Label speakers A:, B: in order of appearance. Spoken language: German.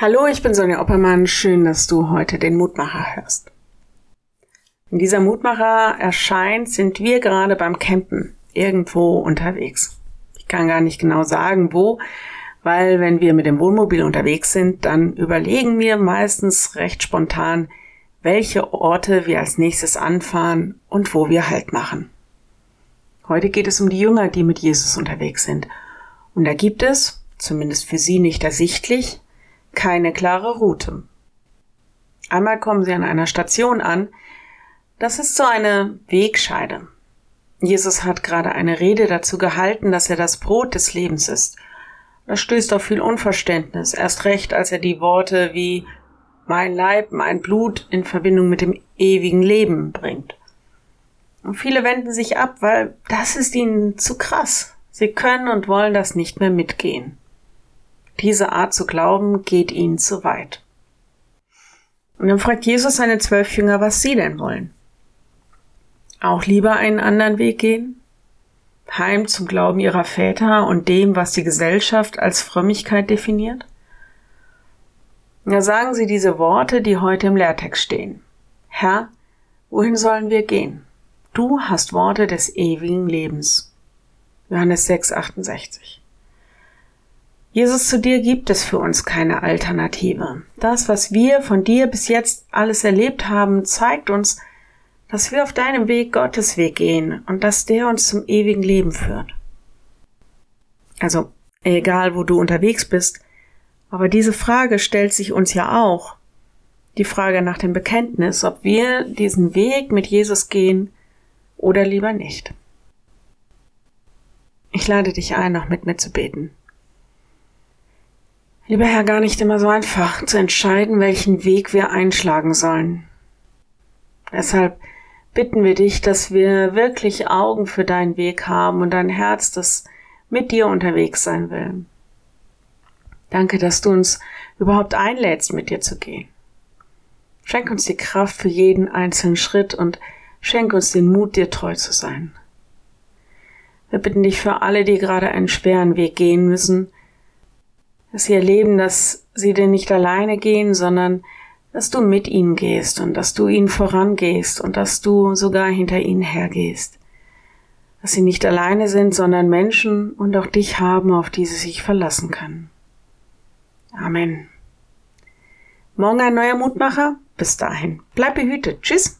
A: Hallo, ich bin Sonja Oppermann. Schön, dass du heute den Mutmacher hörst. Wenn dieser Mutmacher erscheint, sind wir gerade beim Campen irgendwo unterwegs. Ich kann gar nicht genau sagen, wo, weil wenn wir mit dem Wohnmobil unterwegs sind, dann überlegen wir meistens recht spontan, welche Orte wir als nächstes anfahren und wo wir Halt machen. Heute geht es um die Jünger, die mit Jesus unterwegs sind. Und da gibt es, zumindest für sie nicht ersichtlich, keine klare Route. Einmal kommen sie an einer Station an. Das ist so eine Wegscheide. Jesus hat gerade eine Rede dazu gehalten, dass er das Brot des Lebens ist. Das stößt auf viel Unverständnis, erst recht, als er die Worte wie mein Leib, mein Blut in Verbindung mit dem ewigen Leben bringt. Und viele wenden sich ab, weil das ist ihnen zu krass. Sie können und wollen das nicht mehr mitgehen. Diese Art zu glauben geht ihnen zu weit. Und dann fragt Jesus seine zwölf Jünger, was sie denn wollen. Auch lieber einen anderen Weg gehen? Heim zum Glauben ihrer Väter und dem, was die Gesellschaft als Frömmigkeit definiert? Ja, sagen Sie diese Worte, die heute im Lehrtext stehen. Herr, wohin sollen wir gehen? Du hast Worte des ewigen Lebens. Johannes 6, 68. Jesus, zu dir gibt es für uns keine Alternative. Das, was wir von dir bis jetzt alles erlebt haben, zeigt uns, dass wir auf deinem Weg Gottes Weg gehen und dass der uns zum ewigen Leben führt. Also, egal wo du unterwegs bist, aber diese Frage stellt sich uns ja auch. Die Frage nach dem Bekenntnis, ob wir diesen Weg mit Jesus gehen oder lieber nicht. Ich lade dich ein, noch mit mir zu beten. Lieber Herr, gar nicht immer so einfach zu entscheiden, welchen Weg wir einschlagen sollen. Deshalb bitten wir dich, dass wir wirklich Augen für deinen Weg haben und ein Herz, das mit dir unterwegs sein will. Danke, dass du uns überhaupt einlädst, mit dir zu gehen. Schenk uns die Kraft für jeden einzelnen Schritt und schenk uns den Mut, dir treu zu sein. Wir bitten dich für alle, die gerade einen schweren Weg gehen müssen, dass sie erleben, dass sie denn nicht alleine gehen, sondern dass du mit ihnen gehst und dass du ihnen vorangehst und dass du sogar hinter ihnen hergehst. Dass sie nicht alleine sind, sondern Menschen und auch dich haben, auf die sie sich verlassen können. Amen. Morgen ein neuer Mutmacher. Bis dahin. Bleib behütet. Tschüss.